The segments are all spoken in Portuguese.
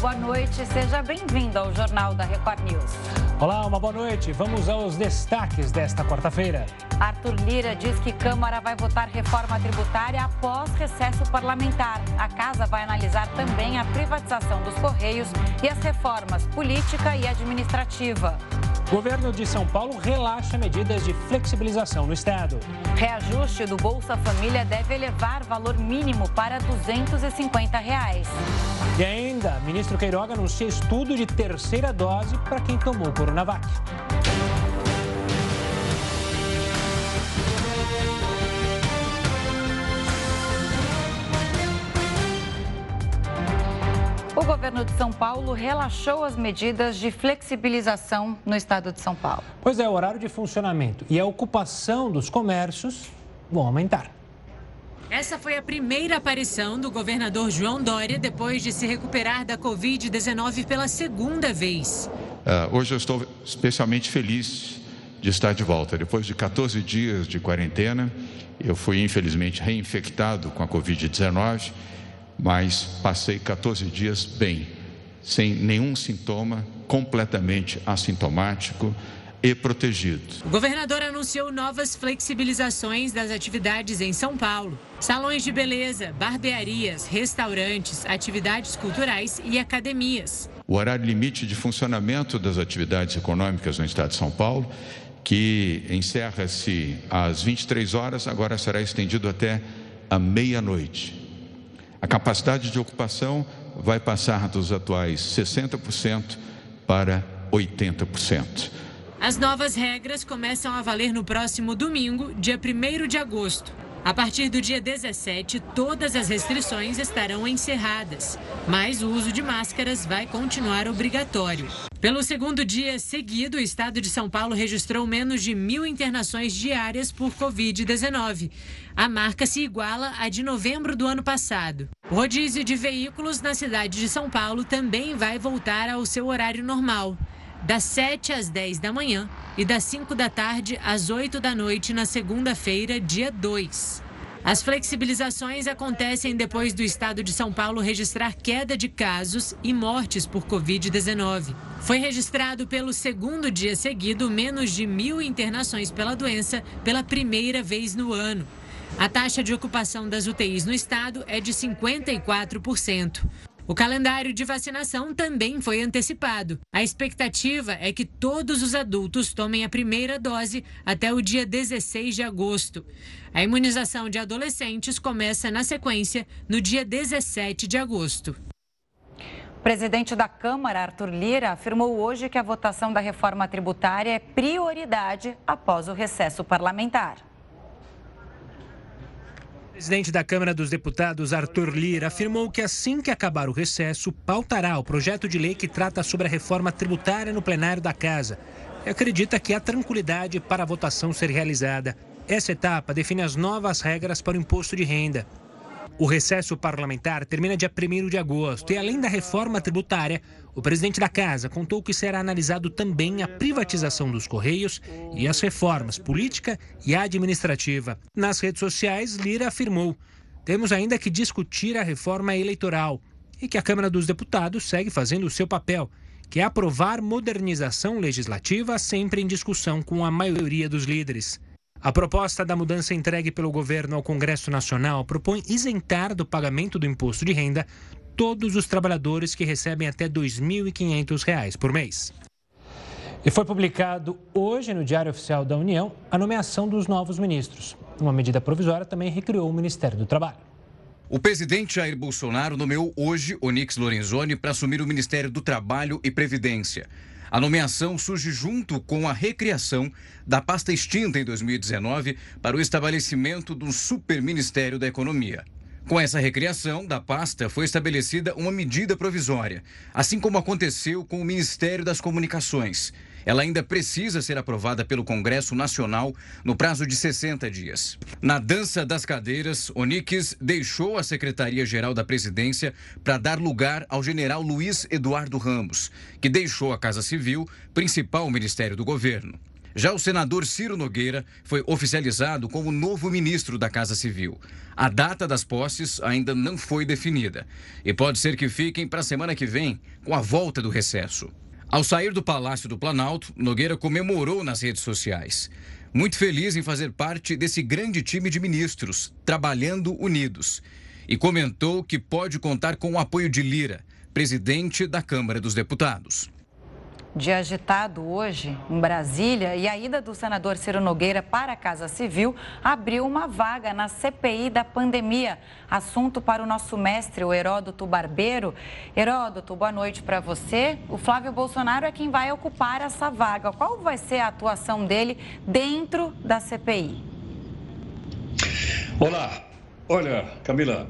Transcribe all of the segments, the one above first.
boa noite. Seja bem-vindo ao Jornal da Record News. Olá, uma boa noite. Vamos aos destaques desta quarta-feira. Arthur Lira diz que Câmara vai votar reforma tributária após recesso parlamentar. A casa vai analisar também a privatização dos Correios e as reformas política e administrativa. Governo de São Paulo relaxa medidas de flexibilização no estado. Reajuste do Bolsa Família deve elevar valor mínimo para 250 reais. E ainda, ministro Queiroga anuncia estudo de terceira dose para quem tomou Coronavac. O governo de São Paulo relaxou as medidas de flexibilização no estado de São Paulo. Pois é, o horário de funcionamento e a ocupação dos comércios vão aumentar. Essa foi a primeira aparição do governador João Dória depois de se recuperar da Covid-19 pela segunda vez. Uh, hoje eu estou especialmente feliz de estar de volta. Depois de 14 dias de quarentena, eu fui infelizmente reinfectado com a Covid-19 mas passei 14 dias bem, sem nenhum sintoma, completamente assintomático e protegido. O governador anunciou novas flexibilizações das atividades em São Paulo. Salões de beleza, barbearias, restaurantes, atividades culturais e academias. O horário limite de funcionamento das atividades econômicas no estado de São Paulo, que encerra-se às 23 horas, agora será estendido até a meia-noite. A capacidade de ocupação vai passar dos atuais 60% para 80%. As novas regras começam a valer no próximo domingo, dia 1 de agosto. A partir do dia 17, todas as restrições estarão encerradas, mas o uso de máscaras vai continuar obrigatório. Pelo segundo dia seguido, o estado de São Paulo registrou menos de mil internações diárias por Covid-19. A marca se iguala à de novembro do ano passado. O rodízio de veículos na cidade de São Paulo também vai voltar ao seu horário normal das 7 às 10 da manhã e das 5 da tarde às 8 da noite na segunda-feira, dia 2. As flexibilizações acontecem depois do estado de São Paulo registrar queda de casos e mortes por Covid-19. Foi registrado pelo segundo dia seguido menos de mil internações pela doença pela primeira vez no ano. A taxa de ocupação das UTIs no estado é de 54%. O calendário de vacinação também foi antecipado. A expectativa é que todos os adultos tomem a primeira dose até o dia 16 de agosto. A imunização de adolescentes começa na sequência no dia 17 de agosto. O presidente da Câmara, Arthur Lira, afirmou hoje que a votação da reforma tributária é prioridade após o recesso parlamentar presidente da Câmara dos Deputados, Arthur Lira, afirmou que assim que acabar o recesso, pautará o projeto de lei que trata sobre a reforma tributária no plenário da Casa. E acredita que há tranquilidade para a votação ser realizada. Essa etapa define as novas regras para o imposto de renda. O recesso parlamentar termina dia 1 de agosto e, além da reforma tributária, o presidente da Casa contou que será analisado também a privatização dos Correios e as reformas política e administrativa. Nas redes sociais, Lira afirmou: temos ainda que discutir a reforma eleitoral e que a Câmara dos Deputados segue fazendo o seu papel, que é aprovar modernização legislativa sempre em discussão com a maioria dos líderes. A proposta da mudança entregue pelo governo ao Congresso Nacional propõe isentar do pagamento do imposto de renda todos os trabalhadores que recebem até R$ 2.500 por mês. E foi publicado hoje no Diário Oficial da União a nomeação dos novos ministros. Uma medida provisória também recriou o Ministério do Trabalho. O presidente Jair Bolsonaro nomeou hoje Onix Lorenzoni para assumir o Ministério do Trabalho e Previdência. A nomeação surge junto com a recriação da pasta extinta em 2019 para o estabelecimento do Superministério da Economia. Com essa recriação da pasta, foi estabelecida uma medida provisória, assim como aconteceu com o Ministério das Comunicações. Ela ainda precisa ser aprovada pelo Congresso Nacional no prazo de 60 dias. Na dança das cadeiras, Onix deixou a Secretaria-Geral da Presidência para dar lugar ao general Luiz Eduardo Ramos, que deixou a Casa Civil, principal ministério do governo. Já o senador Ciro Nogueira foi oficializado como novo ministro da Casa Civil. A data das posses ainda não foi definida e pode ser que fiquem para a semana que vem, com a volta do recesso. Ao sair do Palácio do Planalto, Nogueira comemorou nas redes sociais. Muito feliz em fazer parte desse grande time de ministros, trabalhando unidos. E comentou que pode contar com o apoio de Lira, presidente da Câmara dos Deputados. Dia agitado hoje em Brasília e a ida do senador Ciro Nogueira para a Casa Civil abriu uma vaga na CPI da pandemia. Assunto para o nosso mestre, o Heródoto Barbeiro. Heródoto, boa noite para você. O Flávio Bolsonaro é quem vai ocupar essa vaga. Qual vai ser a atuação dele dentro da CPI? Olá. Olha, Camila,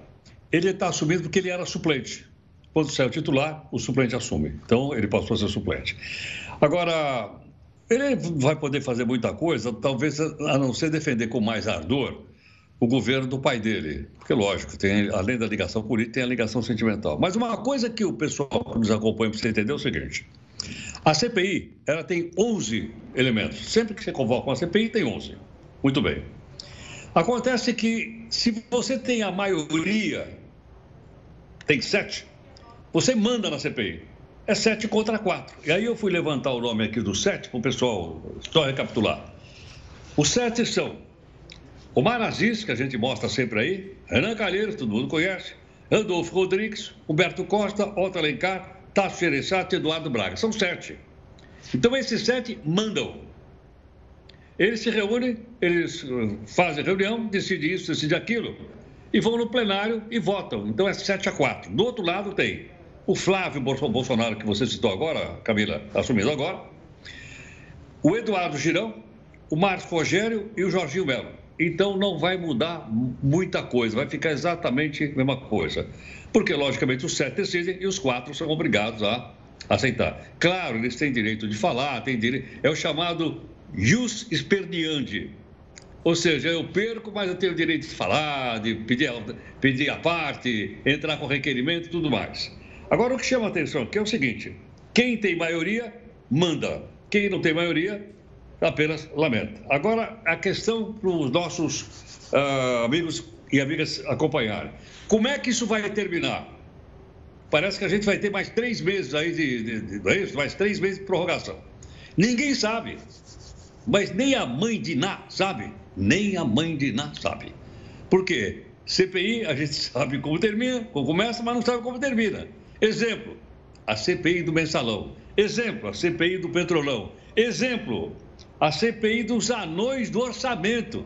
ele está assumindo porque ele era suplente. Quando sai o titular, o suplente assume. Então, ele passou a ser suplente. Agora, ele vai poder fazer muita coisa, talvez a não ser defender com mais ardor o governo do pai dele. Porque, lógico, tem, além da ligação política, tem a ligação sentimental. Mas uma coisa que o pessoal que nos acompanha precisa entender é o seguinte: a CPI ela tem 11 elementos. Sempre que você convoca uma CPI, tem 11. Muito bem. Acontece que, se você tem a maioria, tem sete, você manda na CPI. É 7 contra 4. E aí eu fui levantar o nome aqui do 7 para o pessoal só recapitular. Os 7 são Omar Aziz, que a gente mostra sempre aí, Renan Calheiros, todo mundo conhece, Randolfo Rodrigues, Humberto Costa, Otto Alencar, Tasso Gereçato e Eduardo Braga. São sete. Então esses sete mandam. Eles se reúnem, eles uh, fazem reunião, decidem isso, decidem aquilo, e vão no plenário e votam. Então é 7 a 4. Do outro lado tem o Flávio Bolsonaro, que você citou agora, Camila, assumindo agora, o Eduardo Girão, o Marcos Rogério e o Jorginho Melo. Então não vai mudar muita coisa, vai ficar exatamente a mesma coisa. Porque, logicamente, os sete decidem e os quatro são obrigados a aceitar. Claro, eles têm direito de falar, têm direito. É o chamado jus esperdiandi. Ou seja, eu perco, mas eu tenho o direito de falar, de pedir, pedir a parte, entrar com requerimento e tudo mais. Agora, o que chama a atenção aqui é o seguinte: quem tem maioria, manda. Quem não tem maioria, apenas lamenta. Agora, a questão para os nossos uh, amigos e amigas acompanharem: como é que isso vai terminar? Parece que a gente vai ter mais três meses aí de, de, de, de é isso? mais três meses de prorrogação. Ninguém sabe, mas nem a mãe de Ná sabe, nem a mãe de Ná sabe. Por quê? CPI, a gente sabe como termina, como começa, mas não sabe como termina. Exemplo, a CPI do mensalão. Exemplo, a CPI do petrolão. Exemplo, a CPI dos anões do orçamento.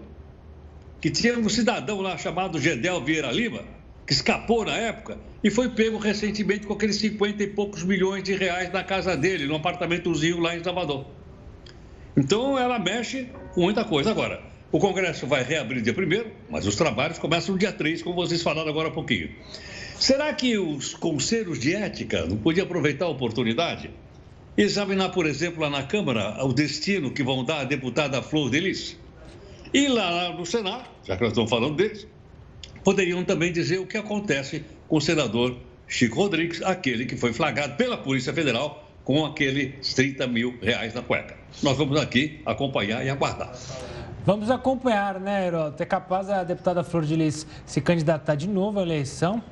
Que tinha um cidadão lá chamado Gedel Vieira Lima, que escapou na época e foi pego recentemente com aqueles 50 e poucos milhões de reais na casa dele, no apartamentozinho lá em Salvador. Então ela mexe com muita coisa. Agora, o Congresso vai reabrir dia 1 mas os trabalhos começam no dia 3, como vocês falaram agora há pouquinho. Será que os conselhos de ética não podiam aproveitar a oportunidade? Examinar, por exemplo, lá na Câmara, o destino que vão dar à deputada Flor Delis? E lá no Senado, já que nós estamos falando deles, poderiam também dizer o que acontece com o senador Chico Rodrigues, aquele que foi flagrado pela Polícia Federal com aqueles 30 mil reais na cueca. Nós vamos aqui acompanhar e aguardar. Vamos acompanhar, né, Heroto? É capaz a deputada Flor de Lis se candidatar de novo à eleição?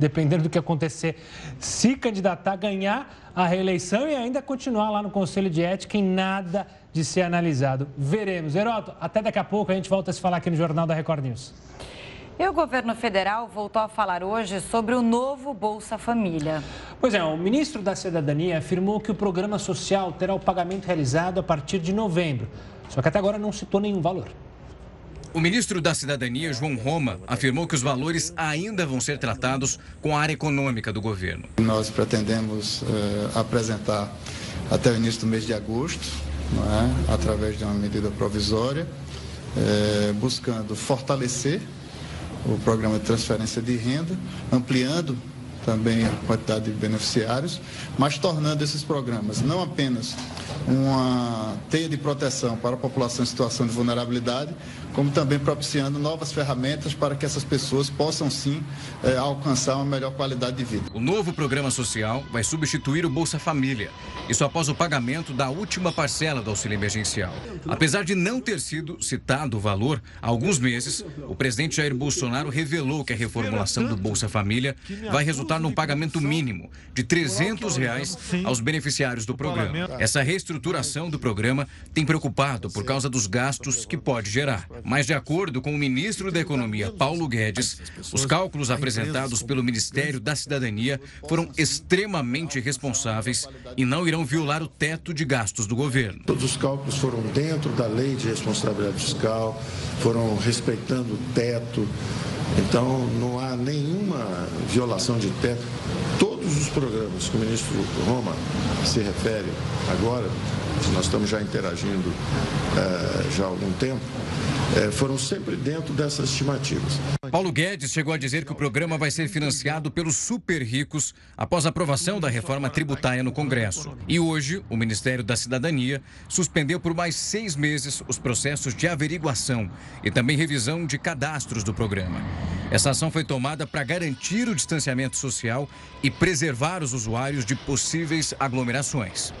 Dependendo do que acontecer, se candidatar, ganhar a reeleição e ainda continuar lá no Conselho de Ética em nada de ser analisado. Veremos. Heroto, até daqui a pouco a gente volta a se falar aqui no Jornal da Record News. E o governo federal voltou a falar hoje sobre o novo Bolsa Família. Pois é, o ministro da Cidadania afirmou que o programa social terá o pagamento realizado a partir de novembro. Só que até agora não citou nenhum valor. O ministro da Cidadania, João Roma, afirmou que os valores ainda vão ser tratados com a área econômica do governo. Nós pretendemos eh, apresentar até o início do mês de agosto, é? através de uma medida provisória, eh, buscando fortalecer o programa de transferência de renda, ampliando também a quantidade de beneficiários, mas tornando esses programas não apenas uma teia de proteção para a população em situação de vulnerabilidade, como também propiciando novas ferramentas para que essas pessoas possam sim é, alcançar uma melhor qualidade de vida. O novo programa social vai substituir o Bolsa Família, isso após o pagamento da última parcela do auxílio emergencial. Apesar de não ter sido citado o valor, há alguns meses, o presidente Jair Bolsonaro revelou que a reformulação do Bolsa Família vai resultar num pagamento mínimo de 300 reais aos beneficiários do programa. Essa reestruturação do programa tem preocupado por causa dos gastos que pode gerar. Mas, de acordo com o ministro da Economia, Paulo Guedes, os cálculos apresentados pelo Ministério da Cidadania foram extremamente responsáveis e não irão violar o teto de gastos do governo. Todos os cálculos foram dentro da lei de responsabilidade fiscal, foram respeitando o teto. Então, não há nenhuma violação de teto. Todos os programas que o ministro Roma se refere agora, nós estamos já interagindo é, já há algum tempo, é, foram sempre dentro dessas estimativas. Paulo Guedes chegou a dizer que o programa vai ser financiado pelos super ricos após a aprovação da reforma tributária no Congresso. E hoje, o Ministério da Cidadania suspendeu por mais seis meses os processos de averiguação e também revisão de cadastros do programa. Essa ação foi tomada para garantir o distanciamento social e preservar os usuários de possíveis aglomerações.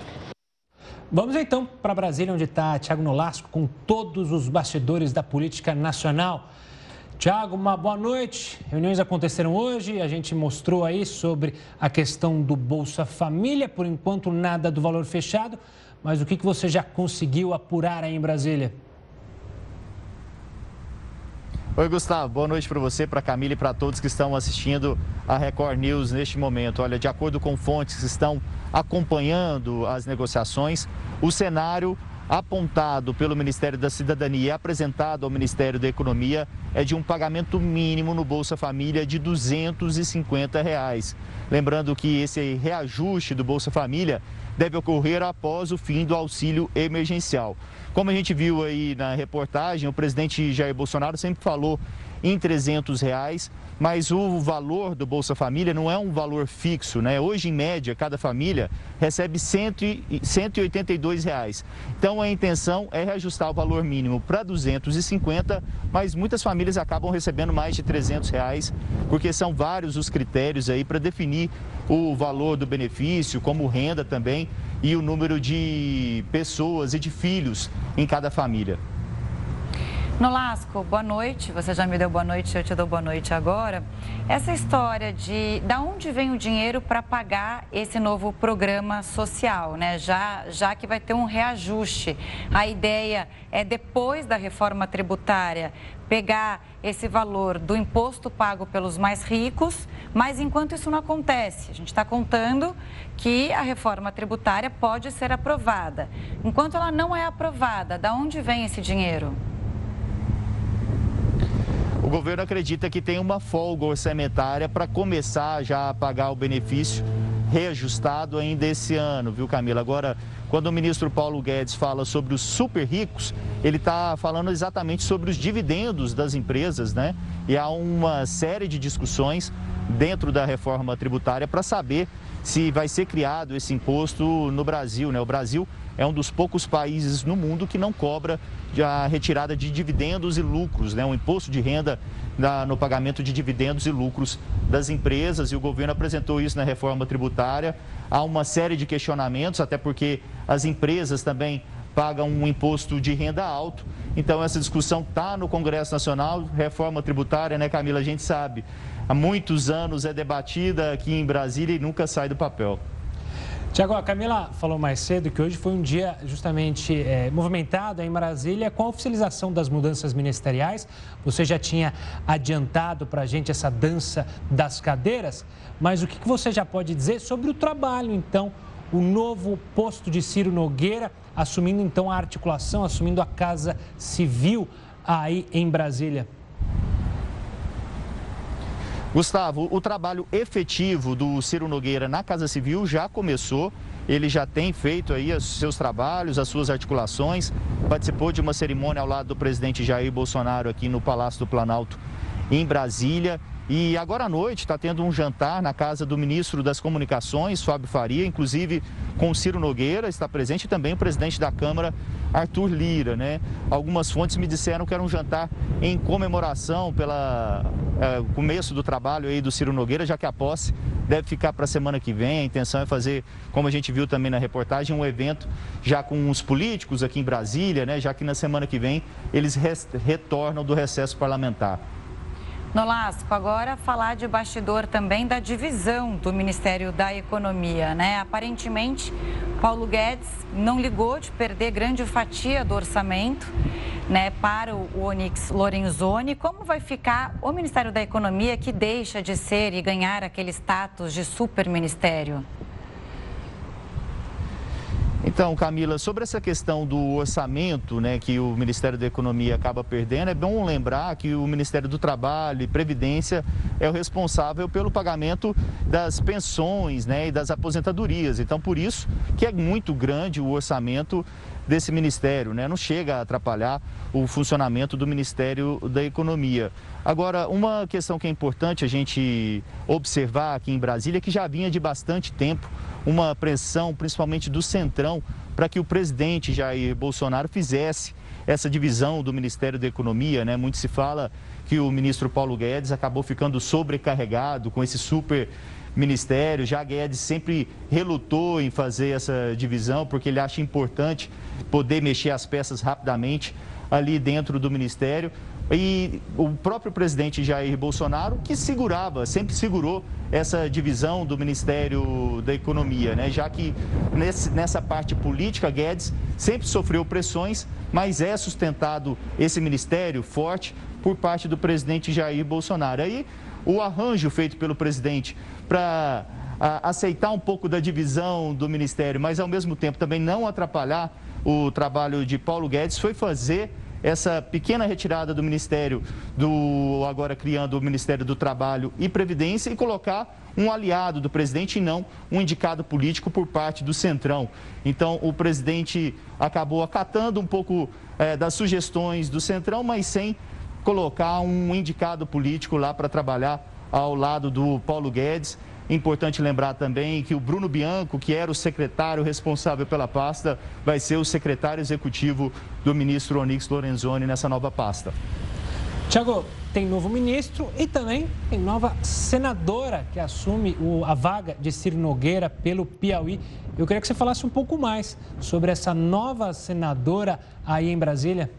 Vamos então para Brasília, onde está Tiago Nolasco com todos os bastidores da política nacional. Tiago, uma boa noite. Reuniões aconteceram hoje, a gente mostrou aí sobre a questão do Bolsa Família, por enquanto nada do valor fechado, mas o que, que você já conseguiu apurar aí em Brasília? Oi, Gustavo. Boa noite para você, para Camila e para todos que estão assistindo a Record News neste momento. Olha, de acordo com fontes que estão acompanhando as negociações, o cenário apontado pelo Ministério da Cidadania e apresentado ao Ministério da Economia é de um pagamento mínimo no Bolsa Família de 250 reais. Lembrando que esse reajuste do Bolsa Família deve ocorrer após o fim do auxílio emergencial. Como a gente viu aí na reportagem, o presidente Jair Bolsonaro sempre falou em 300 reais, mas o valor do Bolsa Família não é um valor fixo, né? Hoje, em média, cada família recebe 182 reais. Então, a intenção é reajustar o valor mínimo para 250, mas muitas famílias acabam recebendo mais de 300 reais, porque são vários os critérios aí para definir o valor do benefício, como renda também, e o número de pessoas e de filhos em cada família. Nolasco, boa noite. Você já me deu boa noite, eu te dou boa noite agora. Essa história de da onde vem o dinheiro para pagar esse novo programa social, né? Já, já que vai ter um reajuste. A ideia é depois da reforma tributária pegar esse valor do imposto pago pelos mais ricos, mas enquanto isso não acontece, a gente está contando que a reforma tributária pode ser aprovada. Enquanto ela não é aprovada, da onde vem esse dinheiro? O governo acredita que tem uma folga orçamentária para começar já a pagar o benefício reajustado ainda esse ano, viu, Camila? Agora, quando o ministro Paulo Guedes fala sobre os super ricos, ele está falando exatamente sobre os dividendos das empresas, né? E há uma série de discussões dentro da reforma tributária para saber se vai ser criado esse imposto no Brasil, né? O Brasil é um dos poucos países no mundo que não cobra a retirada de dividendos e lucros, né? um imposto de renda na, no pagamento de dividendos e lucros das empresas. E o governo apresentou isso na reforma tributária. Há uma série de questionamentos, até porque as empresas também pagam um imposto de renda alto. Então, essa discussão está no Congresso Nacional, reforma tributária, né, Camila? A gente sabe. Há muitos anos é debatida aqui em Brasília e nunca sai do papel. Tiago, a Camila falou mais cedo que hoje foi um dia justamente é, movimentado em Brasília com a oficialização das mudanças ministeriais. Você já tinha adiantado para a gente essa dança das cadeiras, mas o que você já pode dizer sobre o trabalho, então, o novo posto de Ciro Nogueira, assumindo então a articulação, assumindo a Casa Civil aí em Brasília? Gustavo, o trabalho efetivo do Ciro Nogueira na Casa Civil já começou. Ele já tem feito aí os seus trabalhos, as suas articulações. Participou de uma cerimônia ao lado do presidente Jair Bolsonaro aqui no Palácio do Planalto, em Brasília. E agora à noite está tendo um jantar na casa do ministro das Comunicações, Fábio Faria, inclusive com Ciro Nogueira, está presente e também o presidente da Câmara, Arthur Lira. Né? Algumas fontes me disseram que era um jantar em comemoração pelo é, começo do trabalho aí do Ciro Nogueira, já que a posse deve ficar para a semana que vem. A intenção é fazer, como a gente viu também na reportagem, um evento já com os políticos aqui em Brasília, né? já que na semana que vem eles retornam do recesso parlamentar. Nolasco, agora falar de bastidor também da divisão do Ministério da Economia, né? Aparentemente, Paulo Guedes não ligou de perder grande fatia do orçamento, né, para o Onyx Lorenzoni. Como vai ficar o Ministério da Economia que deixa de ser e ganhar aquele status de superministério? Então, Camila, sobre essa questão do orçamento né, que o Ministério da Economia acaba perdendo, é bom lembrar que o Ministério do Trabalho e Previdência é o responsável pelo pagamento das pensões né, e das aposentadorias. Então, por isso que é muito grande o orçamento desse ministério, né? não chega a atrapalhar o funcionamento do Ministério da Economia. Agora, uma questão que é importante a gente observar aqui em Brasília, que já vinha de bastante tempo, uma pressão, principalmente do Centrão, para que o presidente Jair Bolsonaro fizesse essa divisão do Ministério da Economia. Né? Muito se fala que o ministro Paulo Guedes acabou ficando sobrecarregado com esse super ministério. Já Guedes sempre relutou em fazer essa divisão, porque ele acha importante poder mexer as peças rapidamente ali dentro do ministério. E o próprio presidente Jair Bolsonaro, que segurava, sempre segurou essa divisão do Ministério da Economia, né? já que nesse, nessa parte política, Guedes sempre sofreu pressões, mas é sustentado esse ministério forte por parte do presidente Jair Bolsonaro. Aí o arranjo feito pelo presidente para aceitar um pouco da divisão do ministério, mas ao mesmo tempo também não atrapalhar o trabalho de Paulo Guedes, foi fazer essa pequena retirada do Ministério, do agora criando o Ministério do Trabalho e Previdência e colocar um aliado do presidente e não um indicado político por parte do Centrão. Então, o presidente acabou acatando um pouco é, das sugestões do Centrão, mas sem colocar um indicado político lá para trabalhar ao lado do Paulo Guedes. Importante lembrar também que o Bruno Bianco, que era o secretário responsável pela pasta, vai ser o secretário executivo do ministro Onyx Lorenzoni nessa nova pasta. Tiago, tem novo ministro e também tem nova senadora que assume o, a vaga de Ciro Nogueira pelo Piauí. Eu queria que você falasse um pouco mais sobre essa nova senadora aí em Brasília.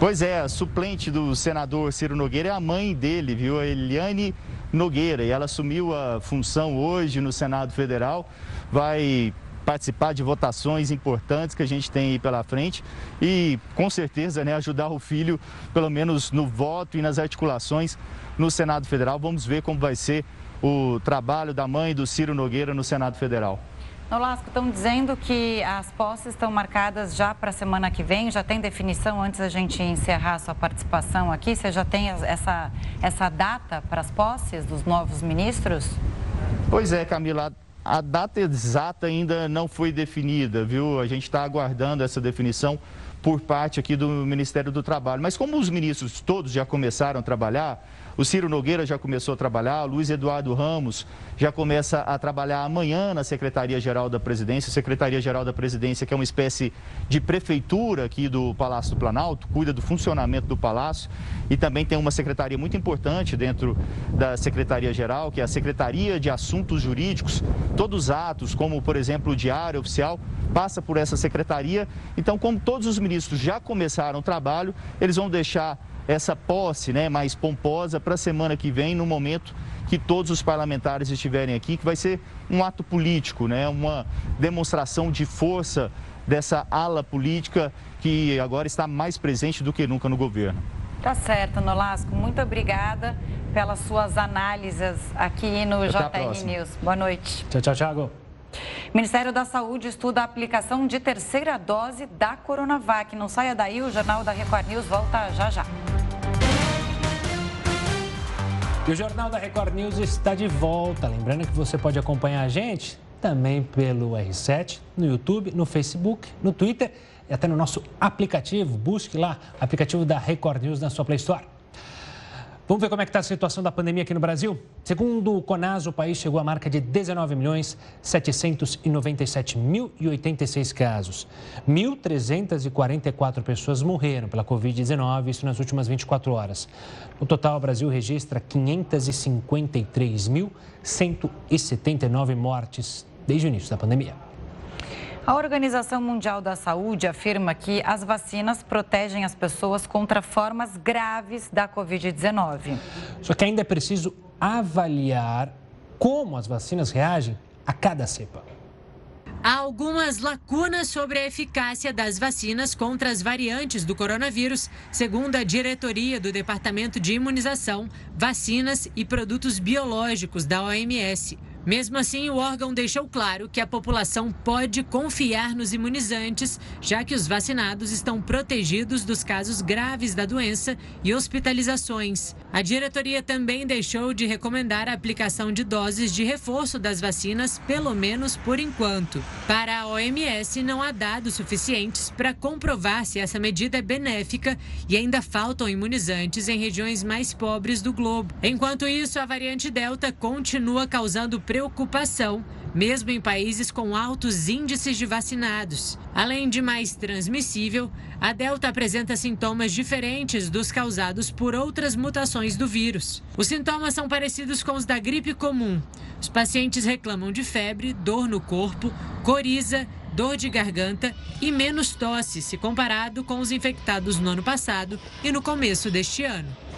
Pois é, a suplente do senador Ciro Nogueira é a mãe dele, viu? A Eliane Nogueira. E ela assumiu a função hoje no Senado Federal. Vai participar de votações importantes que a gente tem aí pela frente e com certeza né, ajudar o filho, pelo menos no voto e nas articulações no Senado Federal. Vamos ver como vai ser o trabalho da mãe do Ciro Nogueira no Senado Federal. Nolasco, estão dizendo que as posses estão marcadas já para a semana que vem. Já tem definição antes da gente encerrar a sua participação aqui? Você já tem essa, essa data para as posses dos novos ministros? Pois é, Camila. A data exata ainda não foi definida, viu? A gente está aguardando essa definição por parte aqui do Ministério do Trabalho. Mas como os ministros todos já começaram a trabalhar, o Ciro Nogueira já começou a trabalhar, o Luiz Eduardo Ramos já começa a trabalhar amanhã na Secretaria-Geral da Presidência. Secretaria-Geral da Presidência, que é uma espécie de prefeitura aqui do Palácio do Planalto, cuida do funcionamento do Palácio e também tem uma secretaria muito importante dentro da Secretaria-Geral, que é a Secretaria de Assuntos Jurídicos. Todos os atos, como por exemplo o Diário Oficial, passa por essa secretaria. Então, como todos os ministros já começaram o trabalho, eles vão deixar essa posse né, mais pomposa para a semana que vem, no momento que todos os parlamentares estiverem aqui, que vai ser um ato político, né, uma demonstração de força dessa ala política que agora está mais presente do que nunca no governo. Tá certo, Nolasco. Muito obrigada pelas suas análises aqui no Até JR News. Boa noite. Tchau, tchau, Thiago. Ministério da Saúde estuda a aplicação de terceira dose da Coronavac. Não saia daí, o Jornal da Record News volta já já. E o Jornal da Record News está de volta. Lembrando que você pode acompanhar a gente também pelo R7, no YouTube, no Facebook, no Twitter e até no nosso aplicativo. Busque lá, aplicativo da Record News na sua Play Store. Vamos ver como é que está a situação da pandemia aqui no Brasil? Segundo o Conas, o país chegou à marca de 19 milhões 797 mil 86 casos. 1.344 pessoas morreram pela Covid-19, isso nas últimas 24 horas. No total, o Brasil registra 553.179 mortes desde o início da pandemia. A Organização Mundial da Saúde afirma que as vacinas protegem as pessoas contra formas graves da Covid-19. Só que ainda é preciso avaliar como as vacinas reagem a cada cepa. Há algumas lacunas sobre a eficácia das vacinas contra as variantes do coronavírus, segundo a diretoria do Departamento de Imunização, Vacinas e Produtos Biológicos da OMS. Mesmo assim, o órgão deixou claro que a população pode confiar nos imunizantes, já que os vacinados estão protegidos dos casos graves da doença e hospitalizações. A diretoria também deixou de recomendar a aplicação de doses de reforço das vacinas, pelo menos por enquanto. Para a OMS, não há dados suficientes para comprovar se essa medida é benéfica e ainda faltam imunizantes em regiões mais pobres do globo. Enquanto isso, a variante Delta continua causando preocupação, mesmo em países com altos índices de vacinados. Além de mais transmissível, a Delta apresenta sintomas diferentes dos causados por outras mutações do vírus. Os sintomas são parecidos com os da gripe comum. Os pacientes reclamam de febre, dor no corpo, coriza, dor de garganta e menos tosse se comparado com os infectados no ano passado e no começo deste ano.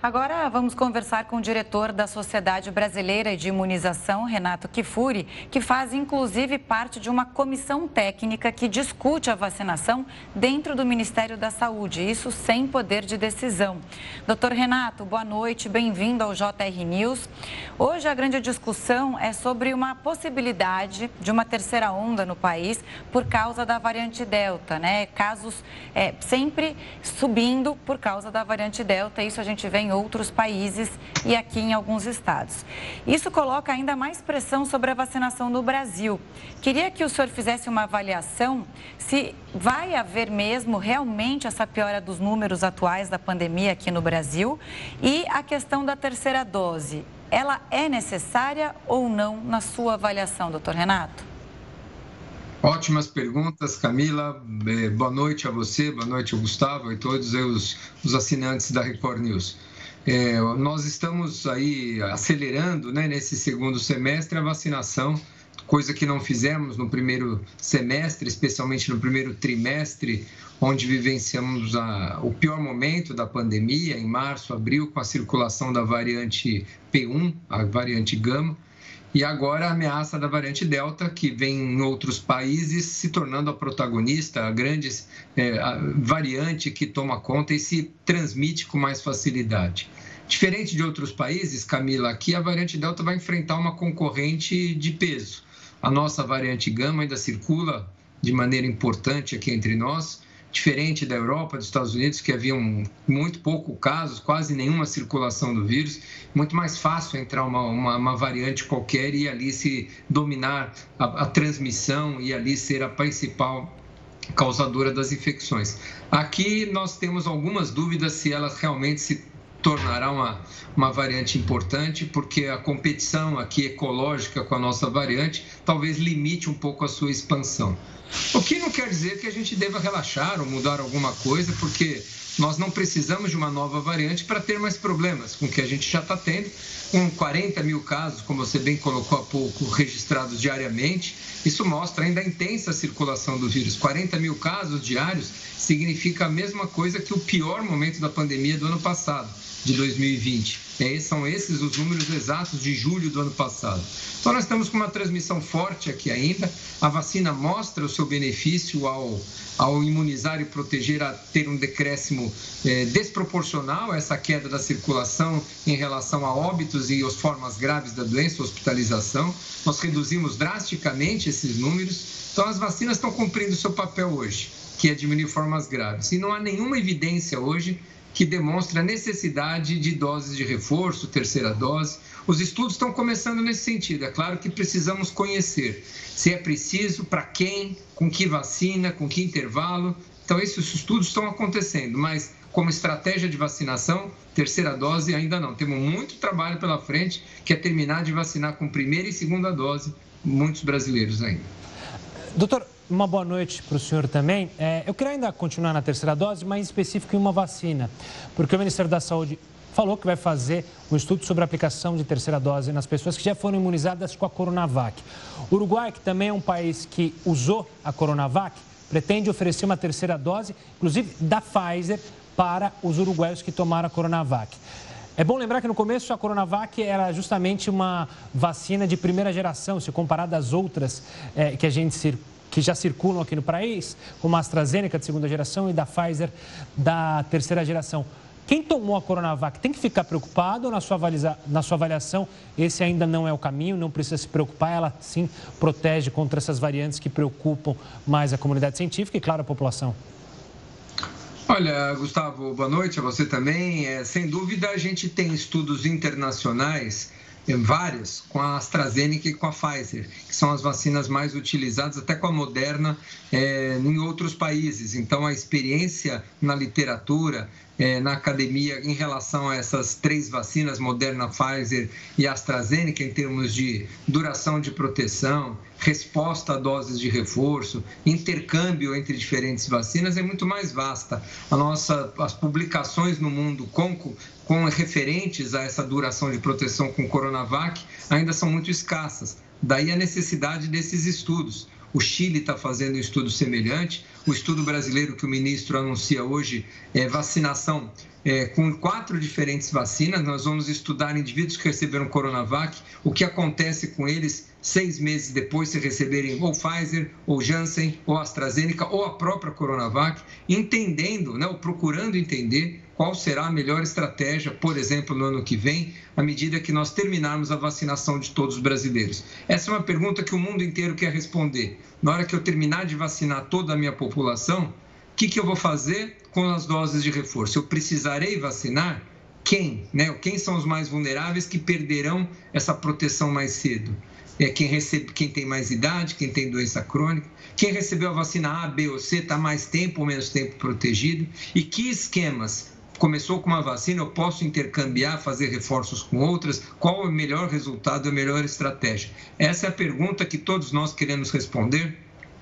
Agora vamos conversar com o diretor da Sociedade Brasileira de Imunização, Renato Kifuri, que faz inclusive parte de uma comissão técnica que discute a vacinação dentro do Ministério da Saúde, isso sem poder de decisão. Doutor Renato, boa noite, bem-vindo ao JR News. Hoje a grande discussão é sobre uma possibilidade de uma terceira onda no país por causa da variante Delta, né? Casos é, sempre subindo por causa da variante Delta, isso a gente vem em outros países e aqui em alguns estados. Isso coloca ainda mais pressão sobre a vacinação no Brasil. Queria que o senhor fizesse uma avaliação se vai haver mesmo realmente essa piora dos números atuais da pandemia aqui no Brasil e a questão da terceira dose. Ela é necessária ou não na sua avaliação, doutor Renato? Ótimas perguntas, Camila. É, boa noite a você, boa noite ao Gustavo e todos os, os assinantes da Record News. É, nós estamos aí acelerando né, nesse segundo semestre a vacinação, coisa que não fizemos no primeiro semestre, especialmente no primeiro trimestre, onde vivenciamos a, o pior momento da pandemia, em março, abril, com a circulação da variante P1, a variante Gama. E agora a ameaça da variante Delta, que vem em outros países se tornando a protagonista, a grande é, a variante que toma conta e se transmite com mais facilidade. Diferente de outros países, Camila, aqui a variante Delta vai enfrentar uma concorrente de peso. A nossa variante Gama ainda circula de maneira importante aqui entre nós, diferente da Europa, dos Estados Unidos, que haviam muito pouco casos, quase nenhuma circulação do vírus, muito mais fácil entrar uma, uma, uma variante qualquer e ali se dominar a, a transmissão e ali ser a principal causadora das infecções. Aqui nós temos algumas dúvidas se elas realmente se tornará uma, uma variante importante, porque a competição aqui ecológica com a nossa variante talvez limite um pouco a sua expansão. O que não quer dizer que a gente deva relaxar ou mudar alguma coisa, porque nós não precisamos de uma nova variante para ter mais problemas com o que a gente já está tendo, com 40 mil casos, como você bem colocou há pouco, registrados diariamente. Isso mostra ainda a intensa circulação do vírus. 40 mil casos diários significa a mesma coisa que o pior momento da pandemia do ano passado de 2020. É, são esses os números exatos de julho do ano passado. Então, nós estamos com uma transmissão forte aqui ainda. A vacina mostra o seu benefício ao, ao imunizar e proteger a ter um decréscimo é, desproporcional, essa queda da circulação em relação a óbitos e as formas graves da doença, hospitalização. Nós reduzimos drasticamente esses números. Então, as vacinas estão cumprindo o seu papel hoje, que é diminuir formas graves. E não há nenhuma evidência hoje que demonstra a necessidade de doses de reforço, terceira dose. Os estudos estão começando nesse sentido. É claro que precisamos conhecer se é preciso, para quem, com que vacina, com que intervalo. Então, esses estudos estão acontecendo, mas como estratégia de vacinação, terceira dose ainda não. Temos muito trabalho pela frente, que é terminar de vacinar com primeira e segunda dose muitos brasileiros ainda. Doutor, uma boa noite para o senhor também. É, eu queria ainda continuar na terceira dose, mas em específico em uma vacina, porque o Ministério da Saúde falou que vai fazer um estudo sobre a aplicação de terceira dose nas pessoas que já foram imunizadas com a Coronavac. O Uruguai, que também é um país que usou a Coronavac, pretende oferecer uma terceira dose, inclusive da Pfizer, para os uruguaios que tomaram a Coronavac. É bom lembrar que no começo a Coronavac era justamente uma vacina de primeira geração, se comparada às outras é, que a gente que já circulam aqui no país, como a AstraZeneca de segunda geração e da Pfizer da terceira geração. Quem tomou a Coronavac tem que ficar preocupado na sua, avaliação, na sua avaliação? Esse ainda não é o caminho, não precisa se preocupar. Ela sim protege contra essas variantes que preocupam mais a comunidade científica e, claro, a população. Olha, Gustavo, boa noite a você também. É, sem dúvida, a gente tem estudos internacionais, vários, com a AstraZeneca e com a Pfizer, que são as vacinas mais utilizadas, até com a Moderna, é, em outros países. Então, a experiência na literatura, é, na academia em relação a essas três vacinas, Moderna, Pfizer e AstraZeneca, em termos de duração de proteção, resposta a doses de reforço, intercâmbio entre diferentes vacinas é muito mais vasta. A nossa, as publicações no mundo com, com referentes a essa duração de proteção com Coronavac ainda são muito escassas. Daí a necessidade desses estudos. O Chile está fazendo um estudo semelhante. O estudo brasileiro que o ministro anuncia hoje é vacinação é, com quatro diferentes vacinas. Nós vamos estudar indivíduos que receberam Coronavac, o que acontece com eles seis meses depois se receberem ou Pfizer, ou Janssen, ou AstraZeneca, ou a própria Coronavac, entendendo, né, ou procurando entender qual será a melhor estratégia, por exemplo, no ano que vem, à medida que nós terminarmos a vacinação de todos os brasileiros? Essa é uma pergunta que o mundo inteiro quer responder. Na hora que eu terminar de vacinar toda a minha população, o que, que eu vou fazer com as doses de reforço? Eu precisarei vacinar? Quem? Né? Quem são os mais vulneráveis que perderão essa proteção mais cedo? É quem, recebe, quem tem mais idade, quem tem doença crônica, quem recebeu a vacina A, B ou C está mais tempo ou menos tempo protegido, e que esquemas começou com uma vacina, eu posso intercambiar, fazer reforços com outras? Qual é o melhor resultado, a melhor estratégia? Essa é a pergunta que todos nós queremos responder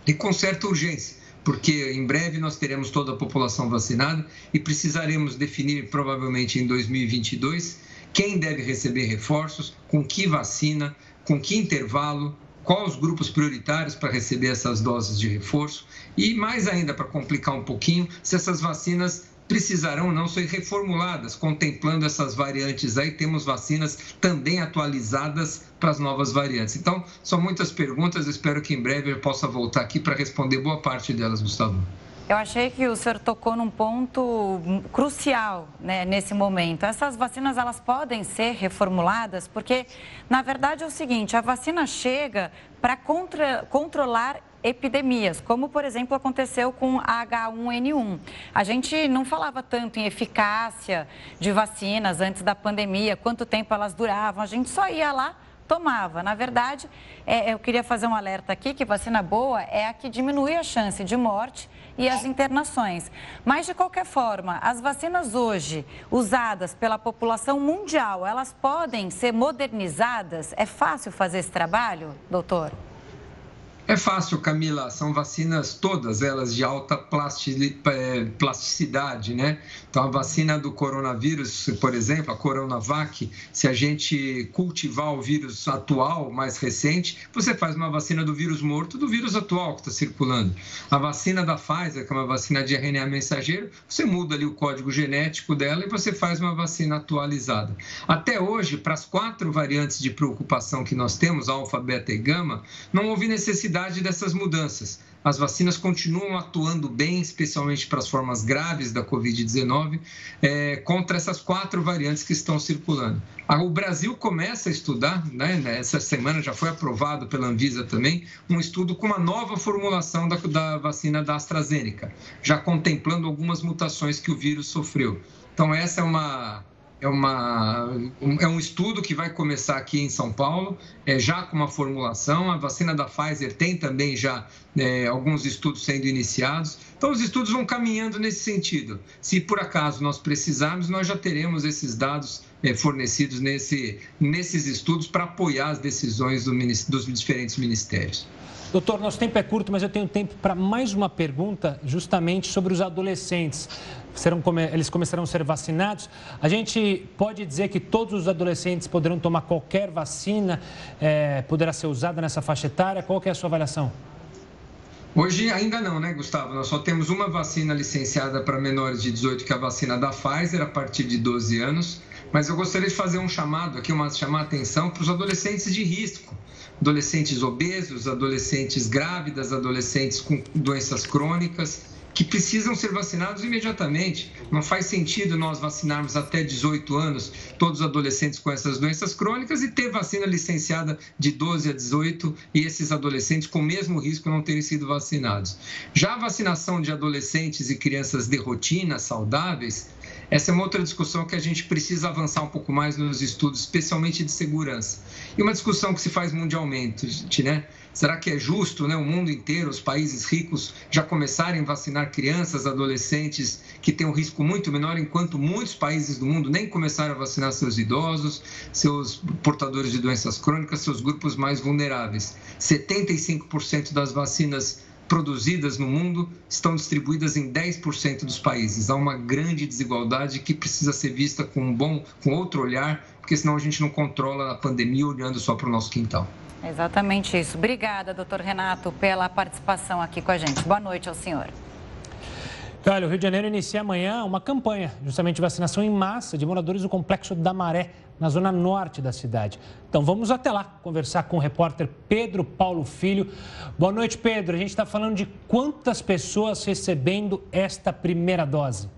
e com certa urgência, porque em breve nós teremos toda a população vacinada e precisaremos definir, provavelmente em 2022, quem deve receber reforços, com que vacina, com que intervalo, quais os grupos prioritários para receber essas doses de reforço e, mais ainda, para complicar um pouquinho, se essas vacinas precisarão não ser reformuladas, contemplando essas variantes aí, temos vacinas também atualizadas para as novas variantes. Então, são muitas perguntas, espero que em breve eu possa voltar aqui para responder boa parte delas, Gustavo. Eu achei que o senhor tocou num ponto crucial né, nesse momento. Essas vacinas elas podem ser reformuladas porque, na verdade, é o seguinte: a vacina chega para controlar epidemias, como por exemplo aconteceu com a H1N1. A gente não falava tanto em eficácia de vacinas antes da pandemia, quanto tempo elas duravam, a gente só ia lá tomava. Na verdade, é, eu queria fazer um alerta aqui que vacina boa é a que diminui a chance de morte e as internações. Mas, de qualquer forma, as vacinas hoje usadas pela população mundial, elas podem ser modernizadas? É fácil fazer esse trabalho, doutor? É fácil, Camila. São vacinas todas elas de alta é, plasticidade, né? Então, a vacina do coronavírus, por exemplo, a Coronavac, se a gente cultivar o vírus atual, mais recente, você faz uma vacina do vírus morto do vírus atual que está circulando. A vacina da Pfizer, que é uma vacina de RNA mensageiro, você muda ali o código genético dela e você faz uma vacina atualizada. Até hoje, para as quatro variantes de preocupação que nós temos, alfa, beta e gama, não houve necessidade necessidade dessas mudanças. As vacinas continuam atuando bem, especialmente para as formas graves da Covid-19, é, contra essas quatro variantes que estão circulando. O Brasil começa a estudar, né, essa semana já foi aprovado pela Anvisa também, um estudo com uma nova formulação da, da vacina da AstraZeneca, já contemplando algumas mutações que o vírus sofreu. Então, essa é uma é, uma, um, é um estudo que vai começar aqui em São Paulo, é, já com uma formulação. A vacina da Pfizer tem também já é, alguns estudos sendo iniciados. Então, os estudos vão caminhando nesse sentido. Se por acaso nós precisarmos, nós já teremos esses dados é, fornecidos nesse, nesses estudos para apoiar as decisões do, dos diferentes ministérios. Doutor, nosso tempo é curto, mas eu tenho tempo para mais uma pergunta, justamente sobre os adolescentes. Serão, eles começarão a ser vacinados. A gente pode dizer que todos os adolescentes poderão tomar qualquer vacina, é, poderá ser usada nessa faixa etária? Qual é a sua avaliação? Hoje ainda não, né, Gustavo? Nós só temos uma vacina licenciada para menores de 18, que é a vacina da Pfizer, a partir de 12 anos. Mas eu gostaria de fazer um chamado aqui, uma, chamar a atenção para os adolescentes de risco adolescentes obesos, adolescentes grávidas, adolescentes com doenças crônicas, que precisam ser vacinados imediatamente. Não faz sentido nós vacinarmos até 18 anos todos os adolescentes com essas doenças crônicas e ter vacina licenciada de 12 a 18 e esses adolescentes com o mesmo risco não terem sido vacinados. Já a vacinação de adolescentes e crianças de rotina, saudáveis, essa é uma outra discussão que a gente precisa avançar um pouco mais nos estudos, especialmente de segurança. E uma discussão que se faz mundialmente, né? Será que é justo, né, o mundo inteiro, os países ricos já começarem a vacinar crianças, adolescentes que têm um risco muito menor, enquanto muitos países do mundo nem começaram a vacinar seus idosos, seus portadores de doenças crônicas, seus grupos mais vulneráveis? 75% das vacinas produzidas no mundo estão distribuídas em 10% dos países. Há uma grande desigualdade que precisa ser vista com um bom, com outro olhar, porque senão a gente não controla a pandemia olhando só para o nosso quintal. Exatamente isso. Obrigada, doutor Renato, pela participação aqui com a gente. Boa noite ao senhor. Olha, o Rio de Janeiro inicia amanhã uma campanha justamente de vacinação em massa de moradores do Complexo da Maré, na zona norte da cidade. Então vamos até lá conversar com o repórter Pedro Paulo Filho. Boa noite, Pedro. A gente está falando de quantas pessoas recebendo esta primeira dose.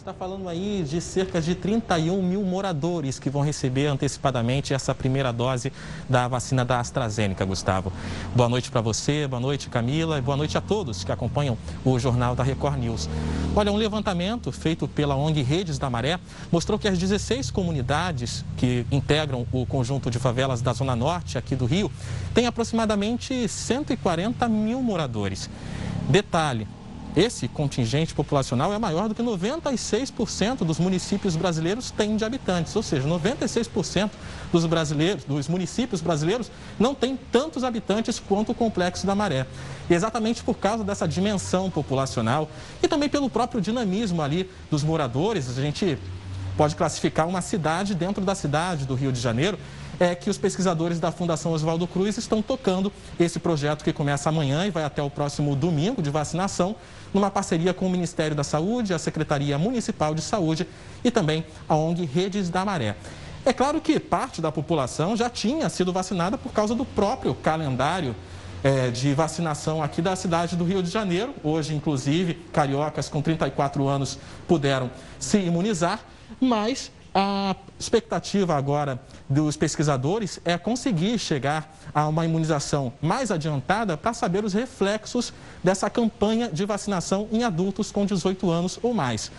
Está falando aí de cerca de 31 mil moradores que vão receber antecipadamente essa primeira dose da vacina da AstraZeneca, Gustavo. Boa noite para você, boa noite Camila e boa noite a todos que acompanham o Jornal da Record News. Olha, um levantamento feito pela ONG Redes da Maré mostrou que as 16 comunidades que integram o conjunto de favelas da Zona Norte aqui do Rio têm aproximadamente 140 mil moradores. Detalhe, esse contingente populacional é maior do que 96% dos municípios brasileiros têm de habitantes, ou seja, 96% dos brasileiros, dos municípios brasileiros não têm tantos habitantes quanto o Complexo da Maré. E exatamente por causa dessa dimensão populacional e também pelo próprio dinamismo ali dos moradores, a gente pode classificar uma cidade dentro da cidade do Rio de Janeiro é que os pesquisadores da Fundação Oswaldo Cruz estão tocando esse projeto que começa amanhã e vai até o próximo domingo de vacinação, numa parceria com o Ministério da Saúde, a Secretaria Municipal de Saúde e também a ONG Redes da Maré. É claro que parte da população já tinha sido vacinada por causa do próprio calendário é, de vacinação aqui da cidade do Rio de Janeiro. Hoje, inclusive, cariocas com 34 anos puderam se imunizar, mas a expectativa agora dos pesquisadores é conseguir chegar a uma imunização mais adiantada para saber os reflexos dessa campanha de vacinação em adultos com 18 anos ou mais.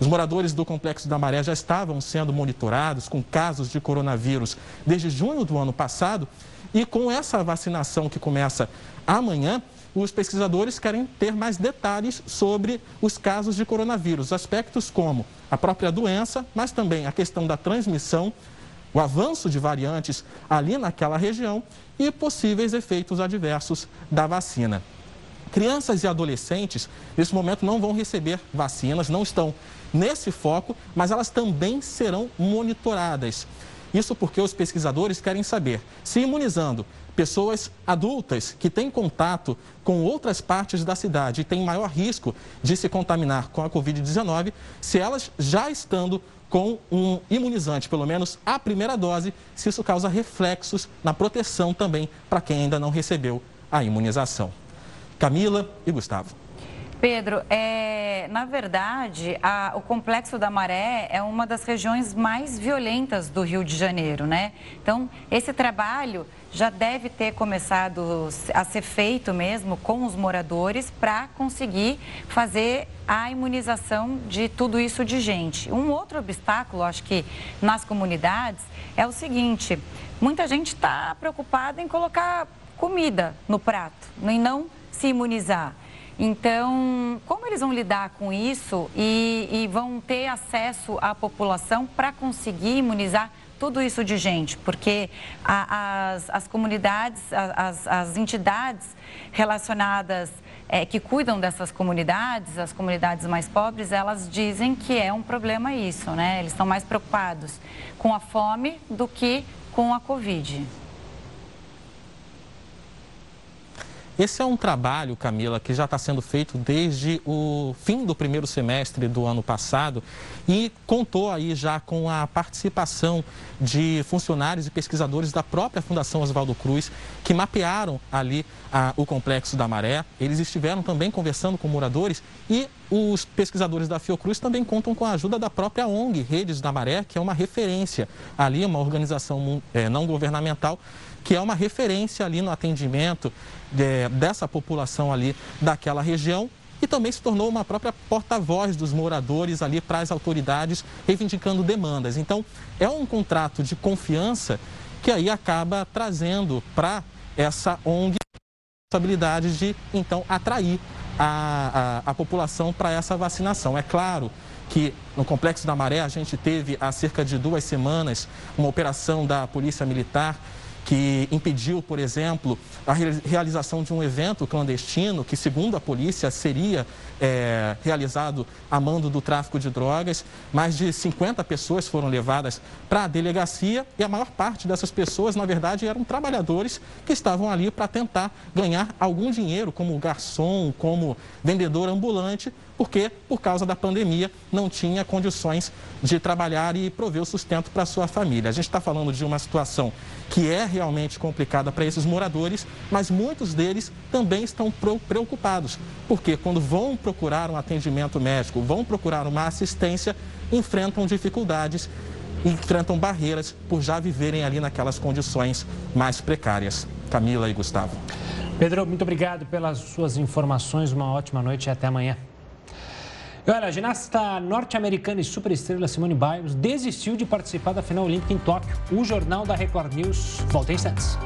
Os moradores do Complexo da Maré já estavam sendo monitorados com casos de coronavírus desde junho do ano passado e com essa vacinação que começa amanhã, os pesquisadores querem ter mais detalhes sobre os casos de coronavírus, aspectos como a própria doença, mas também a questão da transmissão, o avanço de variantes ali naquela região e possíveis efeitos adversos da vacina. Crianças e adolescentes, nesse momento, não vão receber vacinas, não estão nesse foco, mas elas também serão monitoradas. Isso porque os pesquisadores querem saber se imunizando pessoas adultas que têm contato com outras partes da cidade e têm maior risco de se contaminar com a Covid-19, se elas já estando com um imunizante, pelo menos a primeira dose, se isso causa reflexos na proteção também para quem ainda não recebeu a imunização. Camila e Gustavo. Pedro, é, na verdade, a, o Complexo da Maré é uma das regiões mais violentas do Rio de Janeiro, né? Então, esse trabalho já deve ter começado a ser feito mesmo com os moradores para conseguir fazer a imunização de tudo isso de gente. Um outro obstáculo, acho que nas comunidades, é o seguinte: muita gente está preocupada em colocar comida no prato, em não se imunizar. Então, como eles vão lidar com isso e, e vão ter acesso à população para conseguir imunizar tudo isso de gente? Porque as, as comunidades, as, as entidades relacionadas é, que cuidam dessas comunidades, as comunidades mais pobres, elas dizem que é um problema isso, né? Eles estão mais preocupados com a fome do que com a Covid. Esse é um trabalho, Camila, que já está sendo feito desde o fim do primeiro semestre do ano passado e contou aí já com a participação de funcionários e pesquisadores da própria Fundação Oswaldo Cruz, que mapearam ali a, o Complexo da Maré. Eles estiveram também conversando com moradores e os pesquisadores da Fiocruz também contam com a ajuda da própria ONG Redes da Maré, que é uma referência ali, uma organização é, não governamental que é uma referência ali no atendimento de, dessa população ali daquela região e também se tornou uma própria porta-voz dos moradores ali para as autoridades reivindicando demandas. Então, é um contrato de confiança que aí acaba trazendo para essa ONG a responsabilidade de, então, atrair a, a, a população para essa vacinação. É claro que no Complexo da Maré a gente teve há cerca de duas semanas uma operação da Polícia Militar que impediu, por exemplo, a realização de um evento clandestino que, segundo a polícia, seria é, realizado a mando do tráfico de drogas. Mais de 50 pessoas foram levadas para a delegacia e a maior parte dessas pessoas, na verdade, eram trabalhadores que estavam ali para tentar ganhar algum dinheiro, como garçom, como vendedor ambulante, porque, por causa da pandemia, não tinha condições de trabalhar e prover o sustento para sua família. A gente está falando de uma situação que é realmente complicada para esses moradores, mas muitos deles também estão preocupados, porque quando vão procurar um atendimento médico, vão procurar uma assistência, enfrentam dificuldades, enfrentam barreiras por já viverem ali naquelas condições mais precárias. Camila e Gustavo. Pedro, muito obrigado pelas suas informações. Uma ótima noite e até amanhã. Olha, a ginasta norte-americana e superestrela Simone Biles desistiu de participar da final olímpica em Tóquio. O Jornal da Record News volta em instantes.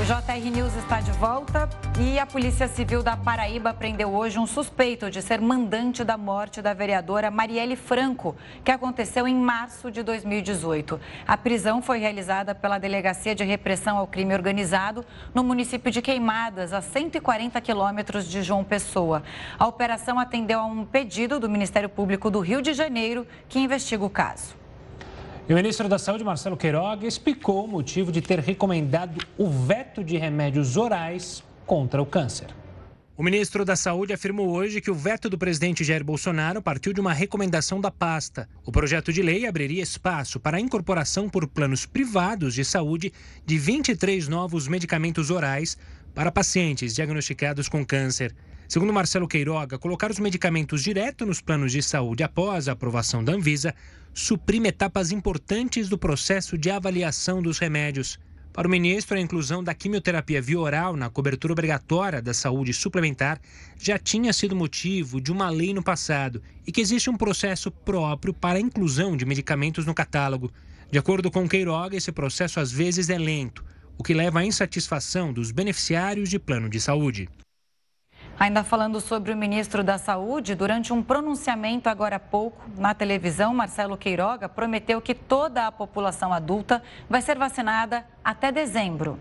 O JR News está de volta e a Polícia Civil da Paraíba prendeu hoje um suspeito de ser mandante da morte da vereadora Marielle Franco, que aconteceu em março de 2018. A prisão foi realizada pela Delegacia de Repressão ao Crime Organizado no município de Queimadas, a 140 quilômetros de João Pessoa. A operação atendeu a um pedido do Ministério Público do Rio de Janeiro, que investiga o caso. E o ministro da Saúde, Marcelo Queiroga, explicou o motivo de ter recomendado o veto de remédios orais contra o câncer. O ministro da Saúde afirmou hoje que o veto do presidente Jair Bolsonaro partiu de uma recomendação da pasta. O projeto de lei abriria espaço para a incorporação por planos privados de saúde de 23 novos medicamentos orais para pacientes diagnosticados com câncer. Segundo Marcelo Queiroga, colocar os medicamentos direto nos planos de saúde após a aprovação da Anvisa suprime etapas importantes do processo de avaliação dos remédios. Para o ministro, a inclusão da quimioterapia via oral na cobertura obrigatória da saúde suplementar já tinha sido motivo de uma lei no passado e que existe um processo próprio para a inclusão de medicamentos no catálogo. De acordo com Queiroga, esse processo às vezes é lento, o que leva à insatisfação dos beneficiários de plano de saúde. Ainda falando sobre o ministro da Saúde, durante um pronunciamento agora há pouco na televisão, Marcelo Queiroga prometeu que toda a população adulta vai ser vacinada até dezembro.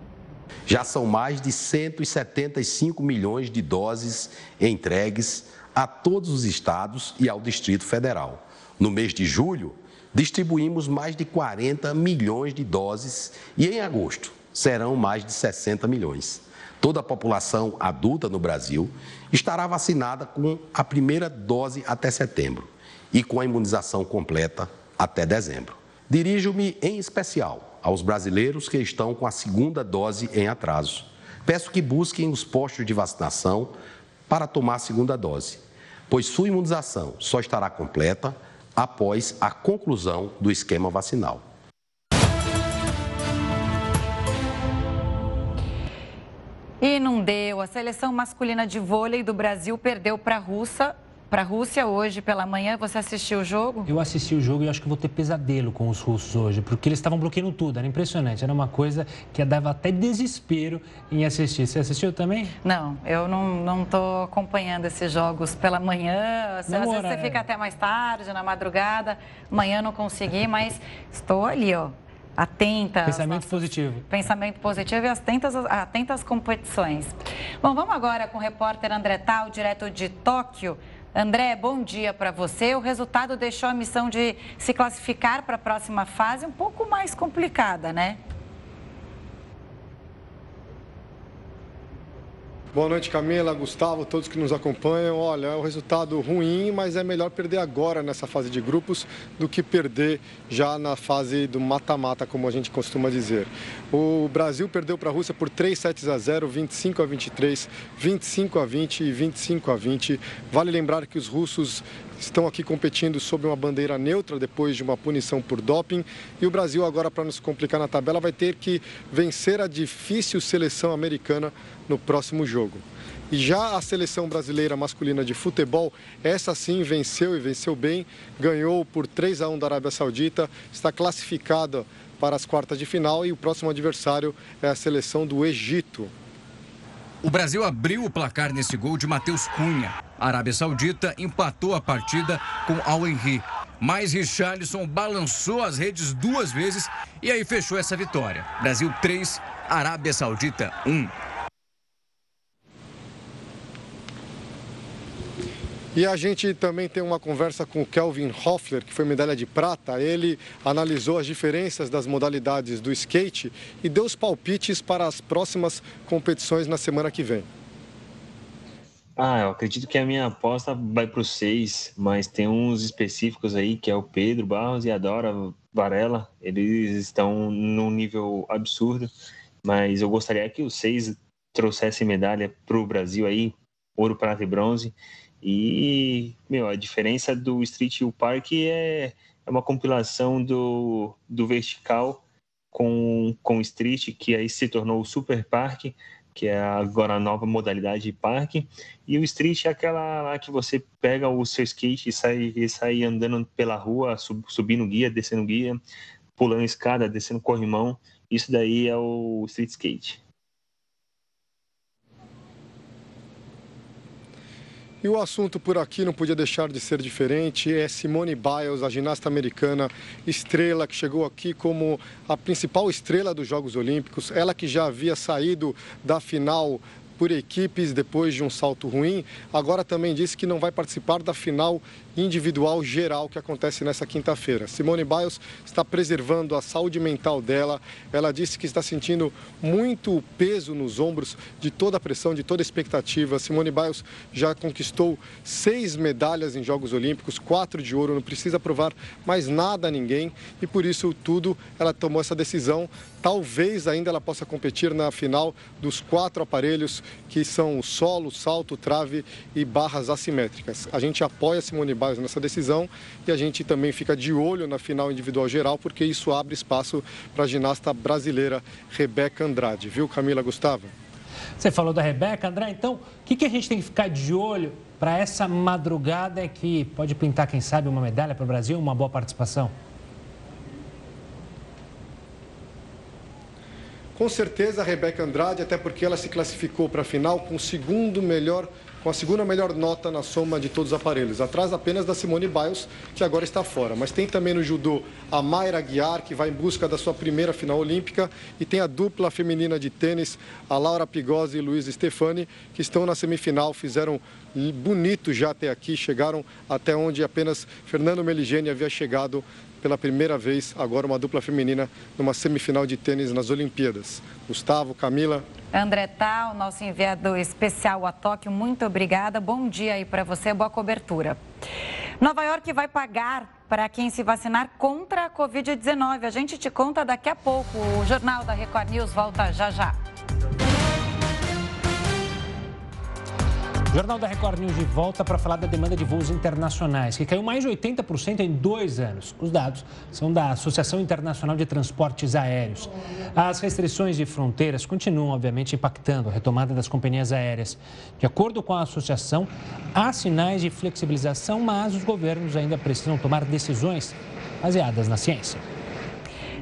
Já são mais de 175 milhões de doses entregues a todos os estados e ao Distrito Federal. No mês de julho, distribuímos mais de 40 milhões de doses e em agosto serão mais de 60 milhões. Toda a população adulta no Brasil estará vacinada com a primeira dose até setembro e com a imunização completa até dezembro. Dirijo-me em especial aos brasileiros que estão com a segunda dose em atraso. peço que busquem os postos de vacinação para tomar a segunda dose, pois sua imunização só estará completa após a conclusão do esquema vacinal. E não deu. A seleção masculina de vôlei do Brasil perdeu para a Rússia para a Rússia hoje pela manhã. Você assistiu o jogo? Eu assisti o jogo e acho que vou ter pesadelo com os russos hoje, porque eles estavam bloqueando tudo, era impressionante. Era uma coisa que dava até desespero em assistir. Você assistiu também? Não, eu não estou acompanhando esses jogos pela manhã. Às vezes você fica até mais tarde, na madrugada. Amanhã não consegui, mas estou ali, ó atenta. Pensamento nossas... positivo. Pensamento positivo e atentas, atentas competições. Bom, vamos agora com o repórter André Tal, direto de Tóquio. André, bom dia para você. O resultado deixou a missão de se classificar para a próxima fase um pouco mais complicada, né? Boa noite, Camila, Gustavo, todos que nos acompanham. Olha, é um resultado ruim, mas é melhor perder agora nessa fase de grupos do que perder já na fase do mata-mata, como a gente costuma dizer. O Brasil perdeu para a Rússia por 3 sets a 0, 25 a 23, 25 a 20 e 25 a 20. Vale lembrar que os russos estão aqui competindo sob uma bandeira neutra depois de uma punição por doping. E o Brasil, agora, para nos complicar na tabela, vai ter que vencer a difícil seleção americana no próximo jogo. E já a seleção brasileira masculina de futebol, essa sim venceu e venceu bem, ganhou por 3 a 1 da Arábia Saudita, está classificada para as quartas de final e o próximo adversário é a seleção do Egito. O Brasil abriu o placar nesse gol de Matheus Cunha. A Arábia Saudita empatou a partida com Al Henry. Mas Richarlison balançou as redes duas vezes e aí fechou essa vitória. Brasil 3, Arábia Saudita 1. E a gente também tem uma conversa com o Kelvin Hoffler, que foi medalha de prata. Ele analisou as diferenças das modalidades do skate e deu os palpites para as próximas competições na semana que vem. Ah, eu acredito que a minha aposta vai para os seis, mas tem uns específicos aí, que é o Pedro Barros e a Dora Varela. Eles estão num nível absurdo, mas eu gostaria que os seis trouxessem medalha para o Brasil aí, ouro, prata e bronze. E, meu, a diferença do Street Hill Park é, é uma compilação do, do vertical com, com Street, que aí se tornou o Super Park, que é agora a nova modalidade de parque. E o Street é aquela lá que você pega o seu skate e sai, e sai andando pela rua, sub, subindo guia, descendo guia, pulando escada, descendo corrimão. Isso daí é o Street Skate. E o assunto por aqui não podia deixar de ser diferente. É Simone Biles, a ginasta americana estrela que chegou aqui como a principal estrela dos Jogos Olímpicos. Ela que já havia saído da final por equipes depois de um salto ruim, agora também disse que não vai participar da final individual geral que acontece nessa quinta-feira. Simone Biles está preservando a saúde mental dela. Ela disse que está sentindo muito peso nos ombros de toda a pressão, de toda a expectativa. Simone Biles já conquistou seis medalhas em Jogos Olímpicos, quatro de ouro, não precisa provar mais nada a ninguém e por isso tudo ela tomou essa decisão. Talvez ainda ela possa competir na final dos quatro aparelhos que são o solo, salto, trave e barras assimétricas. A gente apoia Simone Biles nessa decisão e a gente também fica de olho na final individual geral, porque isso abre espaço para a ginasta brasileira Rebeca Andrade. Viu, Camila Gustavo? Você falou da Rebeca, André, então o que, que a gente tem que ficar de olho para essa madrugada que pode pintar, quem sabe, uma medalha para o Brasil, uma boa participação? Com certeza a Rebeca Andrade, até porque ela se classificou para a final com o segundo melhor com a segunda melhor nota na soma de todos os aparelhos, atrás apenas da Simone Biles, que agora está fora. Mas tem também no judô a Mayra Guiar, que vai em busca da sua primeira final olímpica, e tem a dupla feminina de tênis, a Laura Pigosi e Luiz Stefani, que estão na semifinal, fizeram bonito já até aqui, chegaram até onde apenas Fernando Meligeni havia chegado pela primeira vez, agora uma dupla feminina numa semifinal de tênis nas Olimpíadas. Gustavo, Camila. André Tal, nosso enviado especial a Tóquio, muito obrigada. Bom dia aí para você, boa cobertura. Nova York vai pagar para quem se vacinar contra a Covid-19. A gente te conta daqui a pouco. O Jornal da Record News volta já já. Jornal da Record News de volta para falar da demanda de voos internacionais, que caiu mais de 80% em dois anos. Os dados são da Associação Internacional de Transportes Aéreos. As restrições de fronteiras continuam, obviamente, impactando a retomada das companhias aéreas. De acordo com a associação, há sinais de flexibilização, mas os governos ainda precisam tomar decisões baseadas na ciência.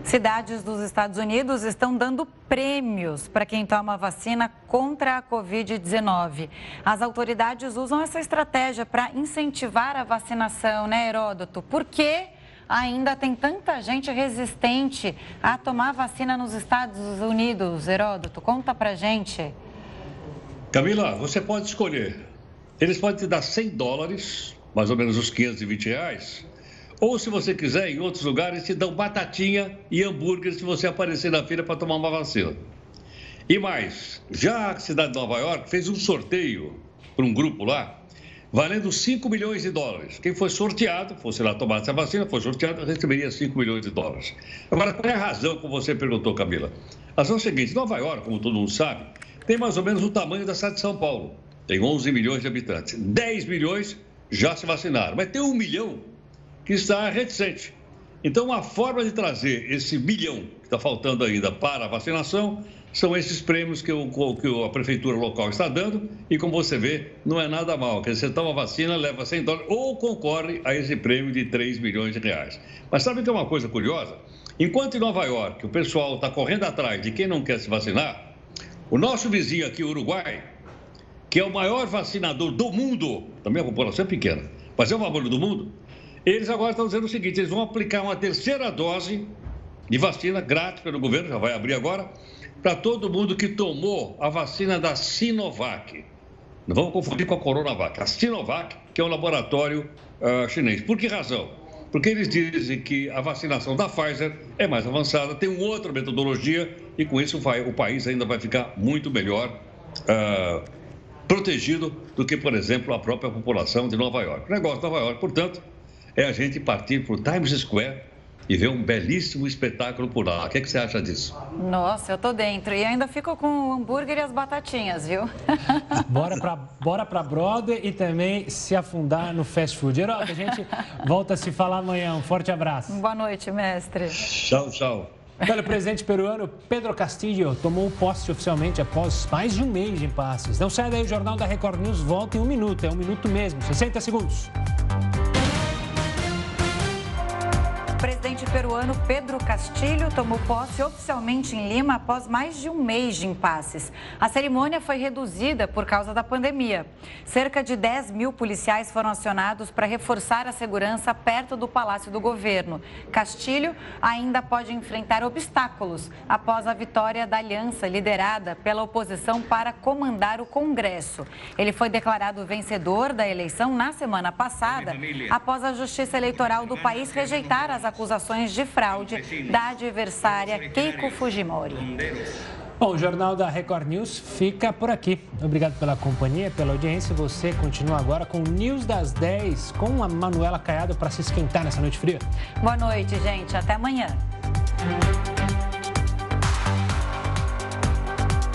Cidades dos Estados Unidos estão dando prêmios para quem toma vacina contra a Covid-19. As autoridades usam essa estratégia para incentivar a vacinação, né, Heródoto? Por que ainda tem tanta gente resistente a tomar vacina nos Estados Unidos, Heródoto? Conta pra gente. Camila, você pode escolher. Eles podem te dar 100 dólares, mais ou menos uns 520 reais ou, se você quiser, em outros lugares, te dão batatinha e hambúrguer se você aparecer na feira para tomar uma vacina. E mais, já a cidade de Nova York fez um sorteio para um grupo lá, valendo 5 milhões de dólares. Quem foi sorteado, fosse lá tomar essa vacina, foi sorteado, receberia 5 milhões de dólares. Agora, qual é a razão, como você perguntou, Camila? A razão é a seguinte: Nova York, como todo mundo sabe, tem mais ou menos o tamanho da cidade de São Paulo. Tem 11 milhões de habitantes. 10 milhões já se vacinaram, mas tem um milhão que está reticente. Então, a forma de trazer esse milhão que está faltando ainda para a vacinação são esses prêmios que, o, que a prefeitura local está dando e, como você vê, não é nada mal. Quer dizer, você toma vacina, leva 100 dólares ou concorre a esse prêmio de 3 milhões de reais. Mas sabe que é uma coisa curiosa? Enquanto em Nova York o pessoal está correndo atrás de quem não quer se vacinar, o nosso vizinho aqui, o Uruguai, que é o maior vacinador do mundo, também a população é pequena, mas é o maior do mundo, eles agora estão dizendo o seguinte: eles vão aplicar uma terceira dose de vacina grátis pelo governo, já vai abrir agora, para todo mundo que tomou a vacina da Sinovac. Não vamos confundir com a Coronavac. A Sinovac, que é um laboratório uh, chinês. Por que razão? Porque eles dizem que a vacinação da Pfizer é mais avançada, tem uma outra metodologia e com isso vai, o país ainda vai ficar muito melhor uh, protegido do que, por exemplo, a própria população de Nova York. O negócio de Nova York, portanto, é a gente partir para o Times Square e ver um belíssimo espetáculo por lá. O que, é que você acha disso? Nossa, eu tô dentro. E ainda fico com o hambúrguer e as batatinhas, viu? bora para bora pra Broadway e também se afundar no fast food. Herói, a gente volta a se falar amanhã. Um forte abraço. Boa noite, mestre. Tchau, tchau. O presidente peruano Pedro Castillo tomou posse oficialmente após mais de um mês de impasses. Não sai daí, o Jornal da Record News volta em um minuto. É um minuto mesmo, 60 segundos. Presidente peruano Pedro Castilho tomou posse oficialmente em Lima após mais de um mês de impasses. A cerimônia foi reduzida por causa da pandemia. Cerca de 10 mil policiais foram acionados para reforçar a segurança perto do Palácio do Governo. Castilho ainda pode enfrentar obstáculos após a vitória da aliança liderada pela oposição para comandar o Congresso. Ele foi declarado vencedor da eleição na semana passada, após a Justiça Eleitoral do país rejeitar as acusações de fraude da adversária Keiko Fujimori. Bom, o Jornal da Record News fica por aqui. Obrigado pela companhia, pela audiência. Você continua agora com o News das 10 com a Manuela Caiado para se esquentar nessa noite fria. Boa noite, gente. Até amanhã.